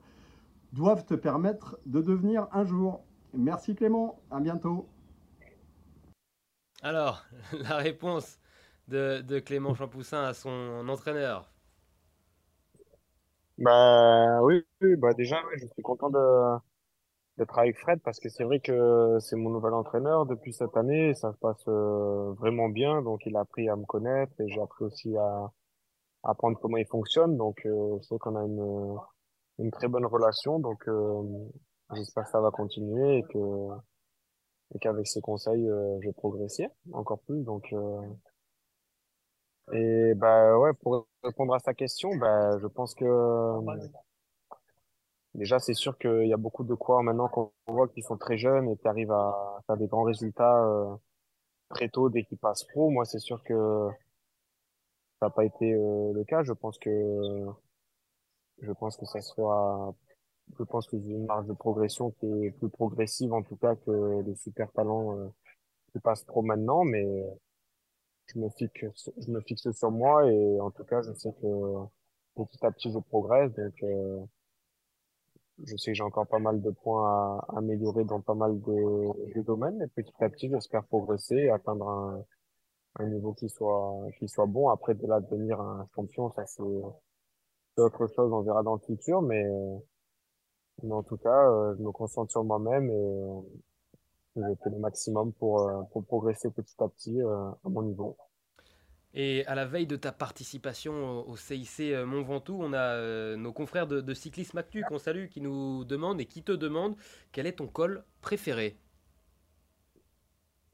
[SPEAKER 4] doivent te permettre de devenir un jour. Merci Clément, à bientôt.
[SPEAKER 1] Alors, la réponse de, de Clément Champoussin à son entraîneur.
[SPEAKER 2] Bah oui, oui, bah déjà, je suis content de d'être avec Fred parce que c'est vrai que c'est mon nouvel entraîneur depuis cette année. et Ça se passe euh, vraiment bien, donc il a appris à me connaître et j'ai appris aussi à, apprendre comment il fonctionne. Donc euh, c'est qu'on a une une très bonne relation. Donc euh, j'espère que ça va continuer et que et qu'avec ses conseils, euh, je vais progresser encore plus. Donc euh, et bah ouais, pour répondre à sa question, bah je pense que Déjà, c'est sûr qu'il y a beaucoup de coureurs maintenant qu'on voit qui sont très jeunes et qui arrivent à faire des grands résultats euh, très tôt dès qu'ils passent pro. Moi, c'est sûr que ça n'a pas été euh, le cas. Je pense que je pense que ça sera, je pense que j'ai une marge de progression qui est plus progressive en tout cas que les super talents euh, qui passent pro maintenant. Mais je me fixe, je me fixe sur moi et en tout cas, je sais que petit à petit, je progresse. Donc Je sais que j'ai encore pas mal de points à améliorer dans pas mal de, de domaines, mais petit à petit, j'espère progresser et atteindre un, un niveau qui soit, qui soit bon. Après, de là, devenir un champion, ça, c'est autre chose, on verra dans le futur, mais, mais en tout cas, euh, je me concentre sur moi-même et euh, je fais le maximum pour, euh, pour progresser petit à petit, à mon niveau.
[SPEAKER 1] Et à la veille de ta participation au, CIC euh, Mont Ventoux, on a euh, nos confrères de, de Cyclisme Actu qu'on salue, qui nous demandent et qui te demandent quel est ton col préféré?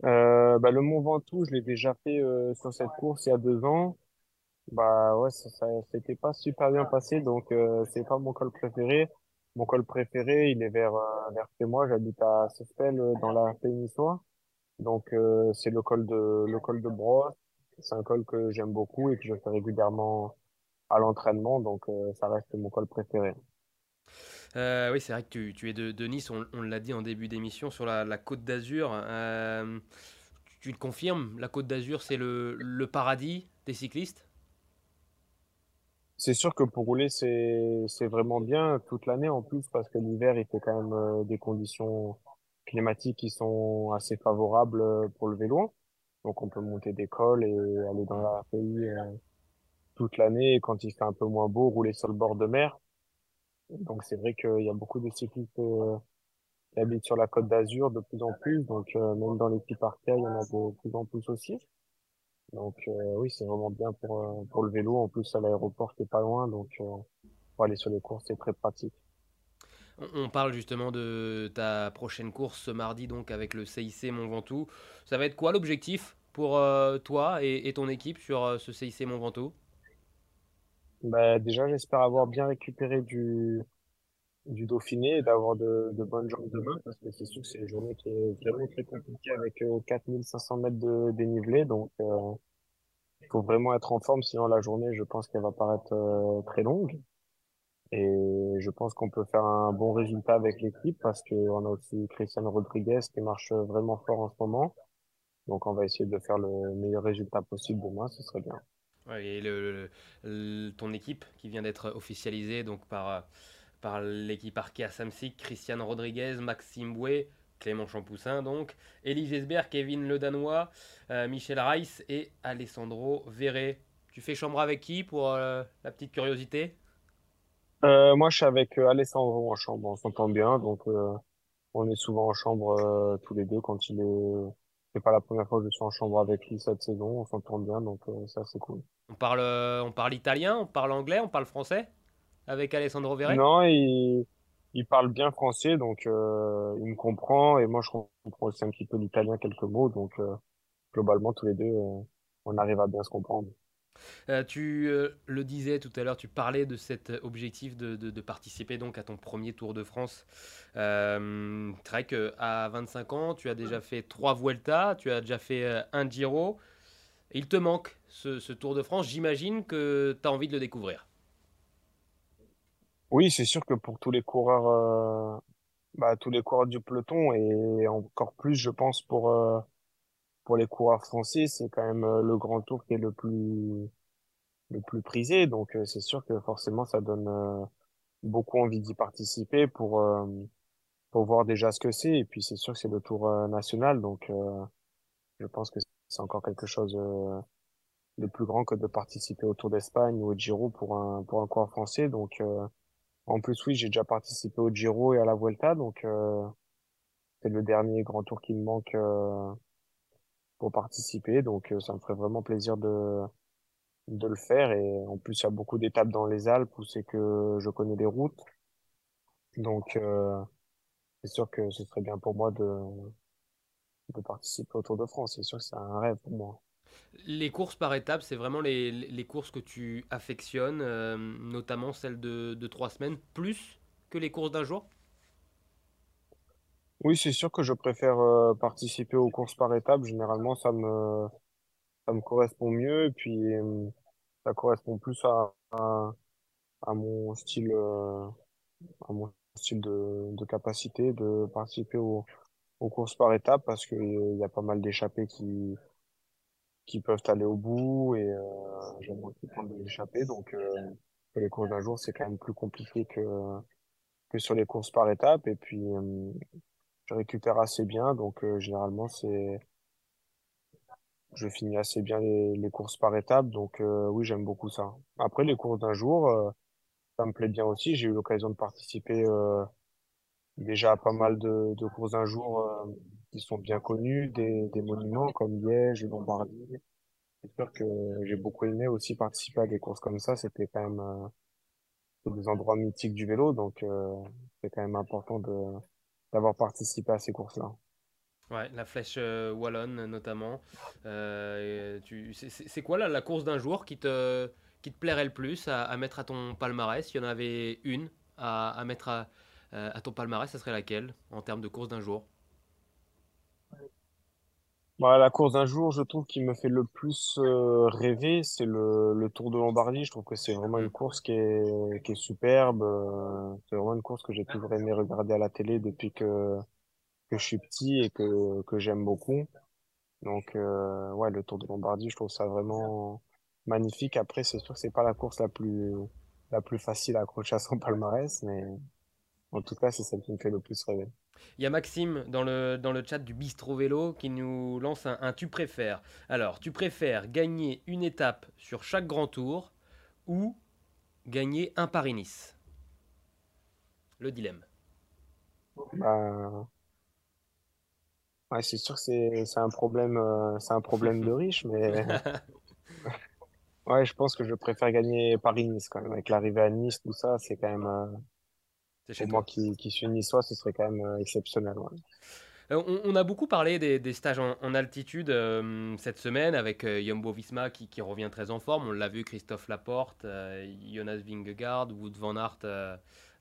[SPEAKER 2] Euh, bah, le Mont Ventoux, je l'ai déjà fait sur cette course il y a deux ans. Bah ouais, ça, s'était pas super bien passé, donc euh, c'est pas mon col préféré. Mon col préféré, il est vers vers chez moi. J'habite à Sespel, euh, dans la Péninsule. Donc c'est le col de le col de Brosse. C'est un col que j'aime beaucoup et que je fais régulièrement à l'entraînement, donc euh, ça reste mon col préféré.
[SPEAKER 1] Euh, oui, c'est vrai que tu, tu es de, de Nice, on, on l'a dit en début d'émission, sur la, la Côte d'Azur. Euh, tu le confirmes, la Côte d'Azur, c'est le, le paradis des cyclistes?
[SPEAKER 2] C'est sûr que pour rouler, c'est vraiment bien toute l'année en plus parce que l'hiver, il fait quand même des conditions climatiques qui sont assez favorables pour le vélo. Donc on peut monter des cols et aller dans la pays euh, toute l'année et quand il fait un peu moins beau, rouler sur le bord de mer. Donc c'est vrai qu'il y a beaucoup de cyclistes euh, qui habitent sur la Côte d'Azur de plus en plus. Donc euh, même dans les petits parcs, il y en a de plus en plus aussi. Donc oui, c'est vraiment bien pour, pour le vélo. En plus, à l'aéroport est pas loin, donc pour aller sur les courses, c'est très pratique.
[SPEAKER 1] On parle justement de ta prochaine course ce mardi donc avec le CIC Mont Ventoux. Ça va être quoi l'objectif pour toi et, ton équipe sur ce CIC Mont Ventoux?
[SPEAKER 2] Bah, déjà, j'espère avoir bien récupéré du, du Dauphiné et d'avoir de, de bonnes jambes demain parce que c'est sûr que c'est une journée qui est vraiment très compliquée avec 4500 mètres de dénivelé. Donc, il faut vraiment être en forme, sinon la journée, je pense qu'elle va paraître euh, très longue. Et je pense qu'on peut faire un bon résultat avec l'équipe parce qu'on a aussi Cristiano Rodriguez qui marche vraiment fort en ce moment. Donc on va essayer de faire le meilleur résultat possible demain, ce serait bien.
[SPEAKER 1] et le, ton équipe qui vient d'être officialisée donc par, par l'équipe Arkea Samsic, Cristiano Rodriguez, Maxime Boué, Clément Champoussin donc, Elie Gesbert, Kevin Le Danois, euh, Michel Reiss et Alessandro Verret. Tu fais chambre avec qui pour euh, la petite curiosité?
[SPEAKER 2] Euh, Moi je suis avec Alessandro en chambre, on s'entend bien, donc on est souvent en chambre tous les deux quand il est... C'est pas la première fois que je suis en chambre avec lui cette saison, on s'entend bien, donc ça c'est cool.
[SPEAKER 1] On parle, on parle italien, on parle anglais, on parle français avec Alessandro Verret
[SPEAKER 2] Non, il il parle bien français, donc euh, il me comprend et moi je comprends aussi un petit peu l'italien, quelques mots, donc euh, globalement tous les deux euh, on arrive à bien se comprendre.
[SPEAKER 1] Tu le disais tout à l'heure, tu parlais de cet objectif de, participer donc à ton premier Tour de France. Euh, qu'à 25 ans, tu as déjà fait trois Vuelta, tu as déjà fait un Giro. Il te manque ce, Tour de France. J'imagine que tu as envie de le découvrir.
[SPEAKER 2] Oui, c'est sûr que pour tous les coureurs, euh, bah, tous les coureurs du peloton et encore plus, je pense pour euh, pour les coureurs français, c'est quand même euh, le grand tour qui est le plus le plus prisé. Donc c'est sûr que forcément ça donne beaucoup envie d'y participer pour pour voir déjà ce que c'est. Et puis c'est sûr que c'est le tour national, donc je pense que c'est encore quelque chose de plus grand que de participer au Tour d'Espagne ou au Giro pour un pour un coureur français. Donc en plus, oui, j'ai déjà participé au Giro et à la Vuelta, donc euh, c'est le dernier grand tour qui me manque euh, pour participer, donc euh, ça me ferait vraiment plaisir de de le faire. Et en plus, il y a beaucoup d'étapes dans les Alpes où c'est que je connais les routes, donc c'est sûr que ce serait bien pour moi de de participer au Tour de France. C'est sûr que c'est un rêve pour moi.
[SPEAKER 1] Les courses par étapes, c'est vraiment les, les, courses que tu affectionnes, euh, notamment celles de, de trois semaines, plus que les courses d'un jour?
[SPEAKER 2] Oui, c'est sûr que je préfère euh, participer aux courses par étapes. Généralement, ça me, ça me correspond mieux et puis euh, ça correspond plus à, à, à mon style, à mon style de, de capacité de participer aux, aux courses par étapes parce qu'il y a pas mal d'échappées qui qui peuvent aller au bout et euh, j'aimerais prendre des échappées. Donc euh, les courses d'un jour, c'est quand même plus compliqué que que sur les courses par étapes. Et puis euh, je récupère assez bien, donc euh, généralement c'est je finis assez bien les, les courses par étapes. Donc euh, oui, j'aime beaucoup ça. Après les courses d'un jour, ça me plaît bien aussi. J'ai eu l'occasion de participer déjà à pas mal de, de courses d'un jour qui sont bien connus, des, des monuments comme Liège, Lombardie. C'est sûr que j'ai beaucoup aimé aussi participer à des courses comme ça. C'était quand même euh, des endroits mythiques du vélo, donc euh, c'est quand même important de d'avoir participé à ces courses-là.
[SPEAKER 1] Ouais, la flèche euh, wallonne notamment. Euh, tu, c'est quoi là, la course d'un jour qui te, qui te plairait le plus à, mettre à ton palmarès? Il y en avait une à, mettre à, à ton palmarès, ça serait laquelle en termes de course d'un jour?
[SPEAKER 2] Bah, la course d'un jour, je trouve qu'il me fait le plus euh, rêver, c'est le, le Tour de Lombardie. Je trouve que c'est vraiment une course qui est, qui est superbe. euh, C'est vraiment une course que j'ai toujours aimé regarder à la télé depuis que, que je suis petit et que, que j'aime beaucoup. Donc, euh, ouais, le Tour de Lombardie, je trouve ça vraiment magnifique. Après, c'est sûr que c'est pas la course la plus, la plus facile à accrocher à son palmarès, mais en tout cas, c'est celle qui me fait le plus rêver.
[SPEAKER 1] Il y a Maxime dans le, dans le chat du Bistro Vélo qui nous lance un, un tu préfères. Alors, tu préfères gagner une étape sur chaque grand tour ou gagner un Paris-Nice Le dilemme.
[SPEAKER 2] Bah, Ouais, c'est sûr que c'est c'est un problème euh, c'est un problème de riche, mais ouais, je pense que je préfère gagner Paris-Nice quand même. Avec l'arrivée à Nice, tout ça, c'est quand même euh, pour moi qui qui suis niçois, ce serait quand même euh, exceptionnel. Ouais.
[SPEAKER 1] Euh, On, on a beaucoup parlé des, des stages en, en altitude euh, cette semaine avec euh, Jumbo Visma qui, qui revient très en forme. On l'a vu, Christophe Laporte, euh, Jonas Vingegaard, Wout van Aert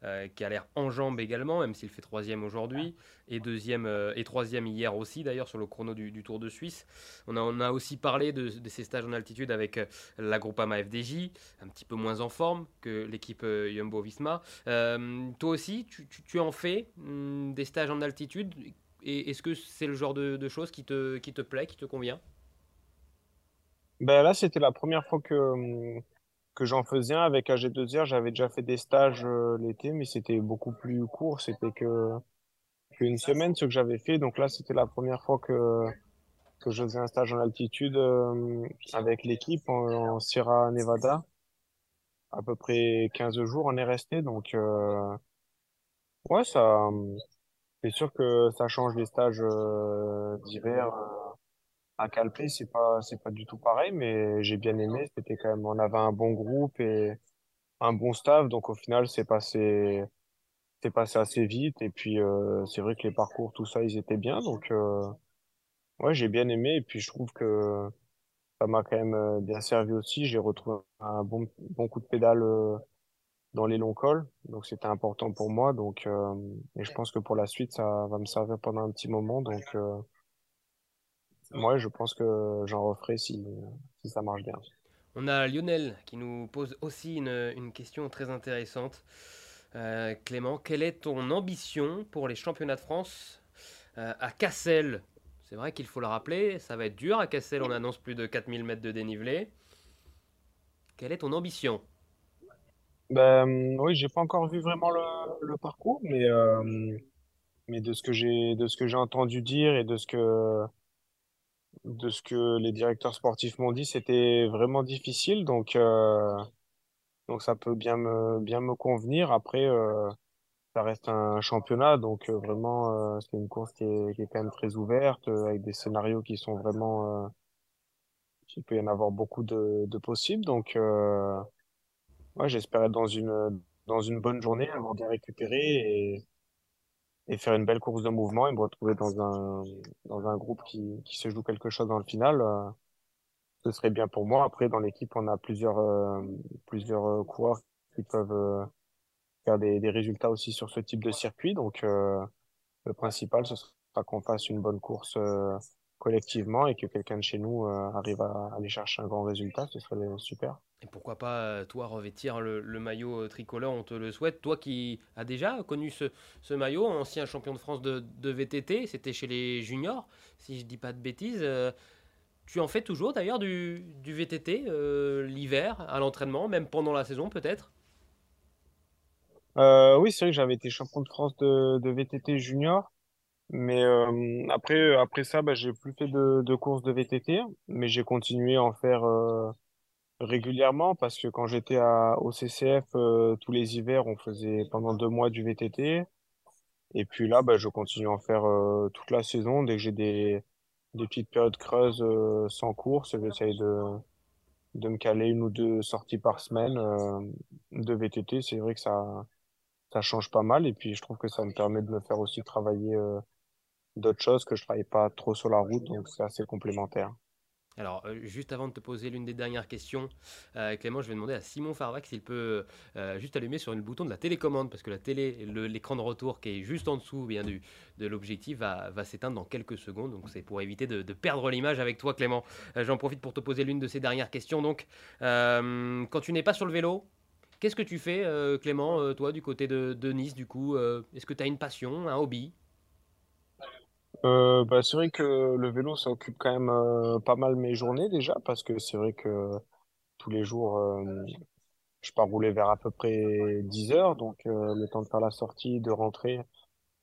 [SPEAKER 1] euh, qui a l'air en jambes également, même s'il fait troisième aujourd'hui et deuxième euh, et troisième hier aussi d'ailleurs sur le chrono du, Tour de Suisse. On a, aussi parlé de, de ces stages en altitude avec euh, la Groupama FDJ, un petit peu moins en forme que l'équipe Jumbo Visma. Euh, toi aussi, tu en fais hum, des stages en altitude? Et est-ce que c'est le genre de, de choses qui te, qui te plaît, qui te convient?
[SPEAKER 2] Ben là, c'était la première fois que hum, que j'en faisais un avec AG2R. J'avais déjà fait des stages euh, l'été, mais c'était beaucoup plus court. C'était que qu'une semaine ce que j'avais fait. Donc là, c'était la première fois que que je faisais un stage en altitude euh, avec l'équipe en, en Sierra Nevada. À peu près 15 jours, on est resté. Donc euh, ouais, ça, c'est sûr que ça change les stages euh, d'hiver à Calpe. C'est pas c'est pas du tout pareil, mais j'ai bien aimé. C'était quand même, on avait un bon groupe et un bon staff, donc au final, c'est passé, c'est passé assez vite. Et puis, euh, c'est vrai que les parcours, tout ça, ils étaient bien. Donc, euh, ouais, j'ai bien aimé. Et puis, je trouve que ça m'a quand même euh, bien servi aussi. J'ai retrouvé un bon, bon coup de pédale euh, dans les longs cols. Donc, c'était important pour moi. Donc, euh, et je pense que pour la suite, ça va me servir pendant un petit moment. Donc, ouais, je pense que j'en referai si, si ça marche bien.
[SPEAKER 1] On a Lionel qui nous pose aussi une, une question très intéressante. Euh, Clément, quelle est ton ambition pour les championnats de France euh, à Cassel? C'est vrai qu'il faut le rappeler, ça va être dur à Cassel, on annonce plus de 4000 mètres de dénivelé. Quelle est ton ambition?
[SPEAKER 2] Ben, oui, j'ai pas encore vu vraiment le, le parcours, mais, euh, Mais de ce que j'ai entendu dire et de ce que de ce que les directeurs sportifs m'ont dit, c'était vraiment difficile. Donc euh, donc ça peut bien me bien me convenir. Après, euh, ça reste un championnat, donc euh, vraiment euh, c'est une course qui est qui est quand même très ouverte euh, avec des scénarios qui sont vraiment euh, il peut y en avoir beaucoup de de possibles. Donc euh, ouais, j'espère être dans une dans une bonne journée, avoir bien récupéré et faire une belle course de mouvement et me retrouver dans un, dans un groupe qui, qui se joue quelque chose dans le final, euh, ce serait bien pour moi. Après, dans l'équipe, on a plusieurs, euh, plusieurs euh, coureurs qui peuvent euh, faire des, des résultats aussi sur ce type de circuit. Donc, euh, le principal, ce sera qu'on fasse une bonne course euh, collectivement et que quelqu'un de chez nous arrive à aller chercher un grand résultat. Ce serait super.
[SPEAKER 1] Et pourquoi pas, euh, toi, revêtir le, maillot euh, tricolore, on te le souhaite. Toi qui as déjà connu ce, maillot, ancien champion de France de, VTT, c'était chez les juniors, si je dis pas de bêtises. euh, tu en fais toujours d'ailleurs du, VTT l'hiver, à l'entraînement, même pendant la saison peut-être?
[SPEAKER 2] Oui, c'est vrai que j'avais été champion de France de, VTT junior. Mais après, après ça, bah, j'ai plus fait de, de courses de VTT, mais j'ai continué à en faire régulièrement parce que quand j'étais au CCF, euh, tous les hivers, on faisait pendant deux mois du VTT. Et puis là, bah, je continue à en faire euh, toute la saison. Dès que j'ai des, des petites périodes creuses euh, sans course, j'essaye de, de me caler une ou deux sorties par semaine euh, de VTT. C'est vrai que ça, ça change pas mal. Et puis, je trouve que ça me permet de me faire aussi travailler. euh, d'autres choses que je travaille pas trop sur la route, donc c'est assez complémentaire.
[SPEAKER 1] Alors, euh, juste avant de te poser l'une des dernières questions, euh, Clément, je vais demander à Simon Farvac s'il peut euh, juste allumer sur le bouton de la télécommande, parce que la télé, l'écran de retour qui est juste en dessous bien de l'objectif va, s'éteindre dans quelques secondes, donc c'est pour éviter de, perdre l'image avec toi, Clément. J'en profite pour te poser l'une de ces dernières questions. Donc, quand tu n'es pas sur le vélo, qu'est-ce que tu fais, Clément, toi, du côté de, Nice, du coup Est-ce que tu as une passion, un hobby?
[SPEAKER 2] Euh, bah, c'est vrai que le vélo, ça occupe quand même euh, pas mal mes journées déjà, parce que c'est vrai que tous les jours, euh, je pars rouler vers à peu près 10 heures, donc euh, le temps de faire la sortie, de rentrer,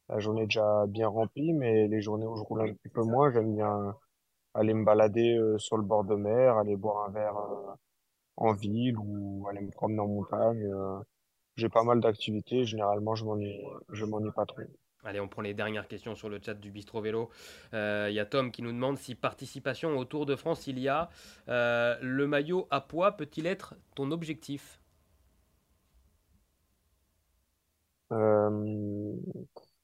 [SPEAKER 2] la journée est déjà bien remplie, mais les journées où je roule un petit peu moins, j'aime bien aller me balader euh, sur le bord de mer, aller boire un verre euh, en ville ou aller me promener en montagne. J'ai pas mal d'activités, généralement je m'ennuie, je m'ennuie pas trop.
[SPEAKER 1] Allez, on prend les dernières questions sur le chat du Bistro Vélo. Il y a Tom qui nous demande si participation au Tour de France il y a. le maillot à poids peut-il être ton objectif?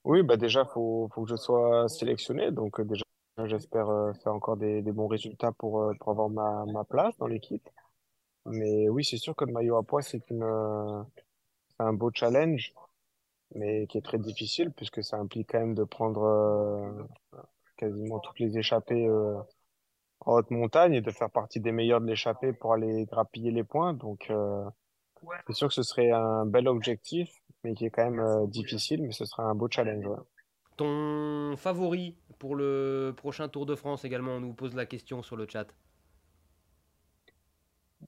[SPEAKER 2] Oui, bah déjà, il faut, que je sois sélectionné. Donc déjà, j'espère faire encore des, bons résultats pour, avoir ma, ma place dans l'équipe. Mais oui, c'est sûr que le maillot à poids, c'est un beau challenge, mais qui est très difficile puisque ça implique quand même de prendre euh, quasiment toutes les échappées euh, en haute montagne et de faire partie des meilleurs de l'échappée pour aller grappiller les points. Donc, euh, c'est sûr que ce serait un bel objectif, mais qui est quand même difficile, mais ce sera un beau challenge.
[SPEAKER 1] Ton favori pour le prochain Tour de France également, on nous pose la question sur le chat.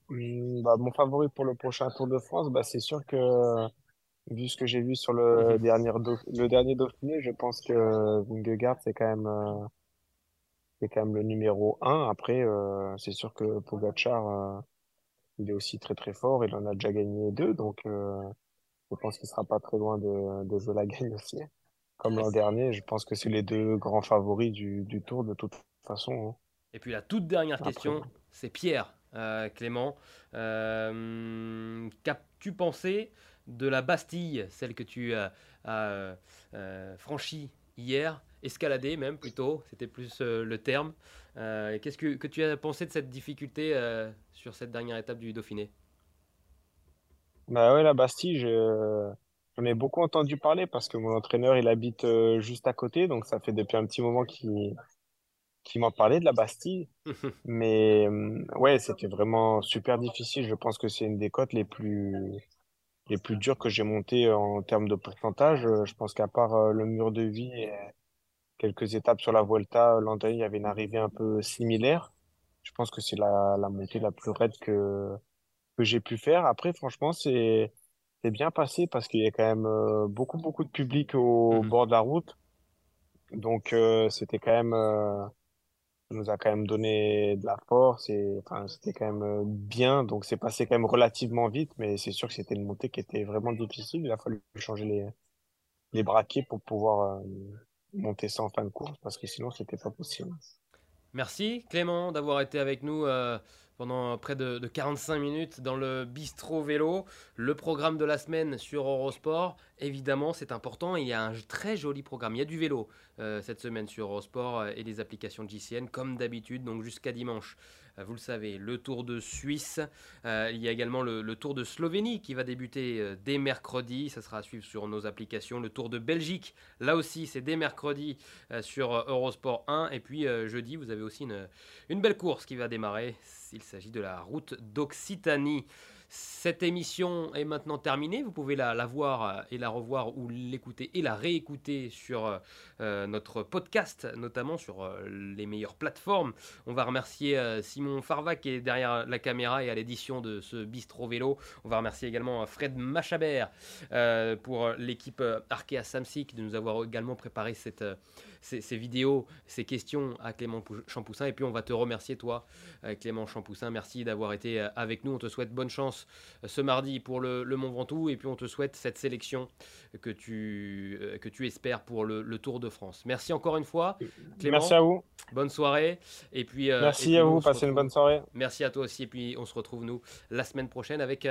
[SPEAKER 2] Hmm, bah, mon favori pour le prochain Tour de France, bah, c'est sûr que vu ce que j'ai vu sur le
[SPEAKER 1] Mhm.
[SPEAKER 2] dernier, le dernier Dauphiné, je pense que Vingegaard, c'est quand même, euh, c'est quand même le numéro un. Après, euh, c'est sûr que Pogacar, euh, il est aussi très très fort. Il en a déjà gagné deux, donc euh, je pense qu'il sera pas très loin de, de jouer la gagne aussi. Comme l'an dernier, je pense que c'est les deux grands favoris du, du Tour de toute façon. hein.
[SPEAKER 1] Et puis la toute dernière
[SPEAKER 2] Après,
[SPEAKER 1] question, c'est Pierre, Clément. Qu'as-tu pensé de la Bastille, celle que tu as, as, euh, franchie hier, escaladée même plutôt, c'était plus euh, le terme. Euh, Qu'est-ce que, que tu as pensé de cette difficulté sur cette dernière étape du Dauphiné?
[SPEAKER 2] Bah ouais, la Bastille, je, j'en ai beaucoup entendu parler parce que mon entraîneur, il habite euh, juste à côté, donc ça fait depuis un petit moment qu'il qu'il m'en parlait de la Bastille. Mais euh, ouais, c'était vraiment super difficile. Je pense que c'est une des côtes les plus les plus dures que j'ai montées en termes de pourcentage. Euh, Je pense qu'à part euh, le mur de vie et quelques étapes sur la Vuelta, l'an dernier, il y avait une arrivée un peu similaire. Je pense que c'est la, la montée la plus raide que que j'ai pu faire. Après, franchement, c'est c'est bien passé parce qu'il y a quand même euh, beaucoup beaucoup de public au
[SPEAKER 1] Mhm.
[SPEAKER 2] bord de la route. Donc euh, c'était quand même euh, nous a quand même donné de la force et enfin c'était quand même euh, bien. Donc c'est passé quand même relativement vite mais c'est sûr que c'était une montée qui était vraiment difficile. Il a fallu changer les les braquets pour pouvoir euh, monter ça en fin de course parce que sinon c'était pas possible.
[SPEAKER 1] Merci Clément d'avoir été avec nous euh, pendant près de, de 45 minutes dans le bistrot vélo. Le programme de la semaine sur Eurosport, évidemment, c'est important. Il y a un très joli programme. Il y a du vélo euh, cette semaine sur Eurosport euh, et les applications JCN comme d'habitude, donc jusqu'à dimanche. Euh, vous le savez, le Tour de Suisse. Il y a également le, Tour de Slovénie qui va débuter dès mercredi. Ça sera à suivre sur nos applications. Le Tour de Belgique, là aussi, c'est dès mercredi sur Eurosport 1. Et puis jeudi, vous avez aussi une, une belle course qui va démarrer. Il s'agit de la route d'Occitanie. Cette émission est maintenant terminée. Vous pouvez la, voir euh, et la revoir ou l'écouter et la réécouter sur euh, euh, notre podcast, notamment sur les meilleures plateformes. On va remercier Simon Farva qui est derrière la caméra et à l'édition de ce bistrot vélo. On va remercier également Fred Machabert pour l'équipe Arkea Samsic de nous avoir également préparé cette, ces, ces vidéos, ces questions à Clément Pou- Champoussin. Et puis on va te remercier toi, euh, Clément Champoussin. Merci d'avoir été euh, avec nous. On te souhaite bonne chance euh, ce mardi pour le, le Mont Ventoux et puis on te souhaite cette sélection que tu, que tu espères pour le, le Tour de France. Merci encore une fois, Clément.
[SPEAKER 2] merci à vous
[SPEAKER 1] Bonne soirée. Et puis, et
[SPEAKER 2] merci
[SPEAKER 1] puis
[SPEAKER 2] à vous
[SPEAKER 1] se
[SPEAKER 2] passez une bonne soirée
[SPEAKER 1] Merci à toi aussi. Et puis, on se retrouve, nous, la semaine prochaine avec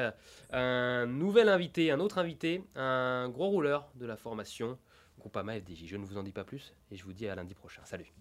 [SPEAKER 1] un nouvel invité, un autre invité, un gros rouleur de la formation Groupama FDJ. Je ne vous en dis pas plus et je vous dis à lundi prochain. Salut.